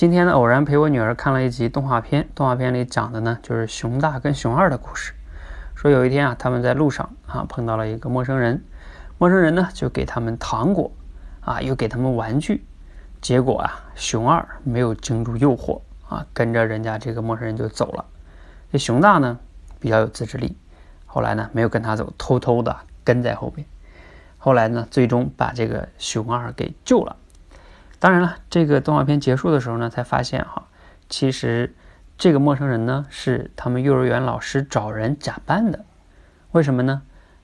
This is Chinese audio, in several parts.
今天呢，偶然陪我女儿看了一集动画片，动画片里讲的呢就是熊大跟熊二的故事。说有一天啊，他们在路上啊碰到了一个陌生人，陌生人呢就给他们糖果，啊又给他们玩具，结果啊熊二没有经住诱惑啊，跟着人家这个陌生人就走了。这熊大呢比较有自制力，后来呢没有跟他走，偷偷的跟在后边。后来呢，最终把这个熊二给救了。当然了，这个动画片结束的时候呢，才发现哈，其实这个陌生人呢是他们幼儿园老师找人假扮的。为什么呢？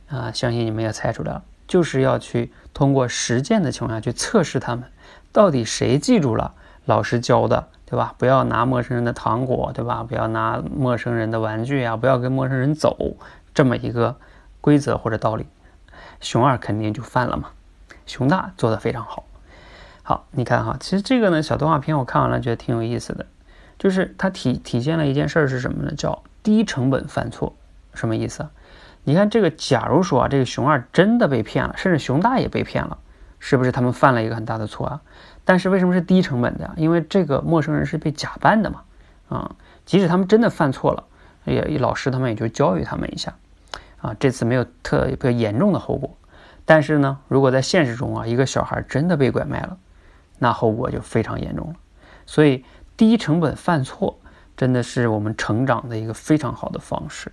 啊，相信你们也猜出来了，就是要去通过实践的情况下去测试他们到底谁记住了老师教的，对吧？不要拿陌生人的糖果，对吧？不要拿陌生人的玩具啊，不要跟陌生人走，这么一个规则或者道理。熊二肯定就犯了嘛，熊大做的非常好。好，你看哈，其实这个呢小动画片我看完了觉得挺有意思的，就是它体体现了一件事儿是什么呢？叫低成本犯错，什么意思？你看这个，假如说啊这个熊二真的被骗了，甚至熊大也被骗了，是不是他们犯了一个很大的错啊？但是为什么是低成本的呀？因为这个陌生人是被假扮的嘛，啊，即使他们真的犯错了，也老师他们也就教育他们一下，啊，这次没有特别严重的后果。但是呢，如果在现实中啊，一个小孩真的被拐卖了。那后果就非常严重了，所以低成本犯错真的是我们成长的一个非常好的方式。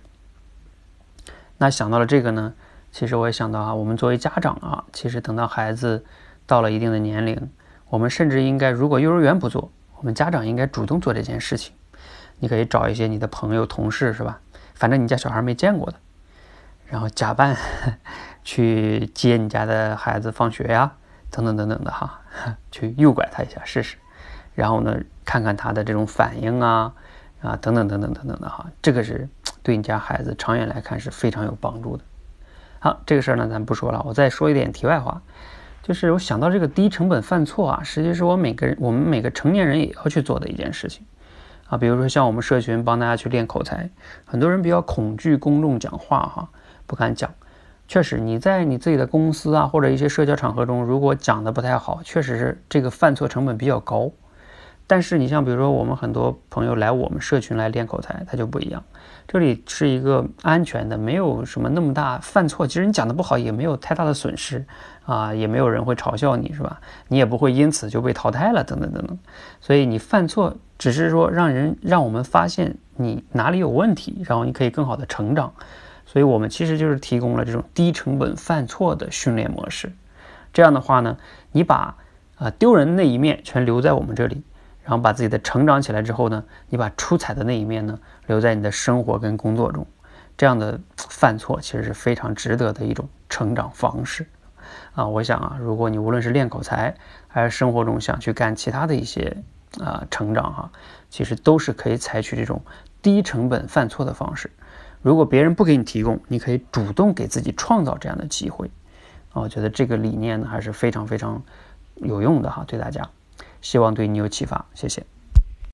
那想到了这个呢，其实我也想到啊，我们作为家长啊，其实等到孩子到了一定的年龄，我们甚至应该，如果幼儿园不做，我们家长应该主动做这件事情。你可以找一些你的朋友、同事，是吧？反正你家小孩没见过的，然后假扮 去接你家的孩子放学呀。等等等等的哈，去诱拐他一下试试，然后呢，看看他的这种反应啊啊等等等等等等的哈，这个是 对你家孩子长远来看是非常有帮助的。好，这个事儿呢咱不说了，我再说一点题外话，就是我想到这个低成本犯错啊，实际是我每个人我们每个成年人也要去做的一件事情啊。比如说像我们社群帮大家去练口才，很多人比较恐惧公众讲话哈，不敢讲。确实，你在你自己的公司啊，或者一些社交场合中，如果讲的不太好，确实是这个犯错成本比较高。但是你像比如说我们很多朋友来我们社群来练口才，他就不一样。这里是一个安全的，没有什么那么大犯错。其实你讲的不好也没有太大的损失啊，也没有人会嘲笑你，是吧？你也不会因此就被淘汰了，等等等等。所以你犯错只是说让人让我们发现你哪里有问题，然后你可以更好的成长。所以我们其实就是提供了这种低成本犯错的训练模式。这样的话呢，你把啊丢人那一面全留在我们这里，然后把自己的成长起来之后呢，你把出彩的那一面呢留在你的生活跟工作中。这样的犯错其实是非常值得的一种成长方式啊！我想啊，如果你无论是练口才，还是生活中想去干其他的一些啊成长哈，其实都是可以采取这种低成本犯错的方式。如果别人不给你提供，你可以主动给自己创造这样的机会，啊，我觉得这个理念呢还是非常非常有用的哈，对大家，希望对你有启发，谢谢。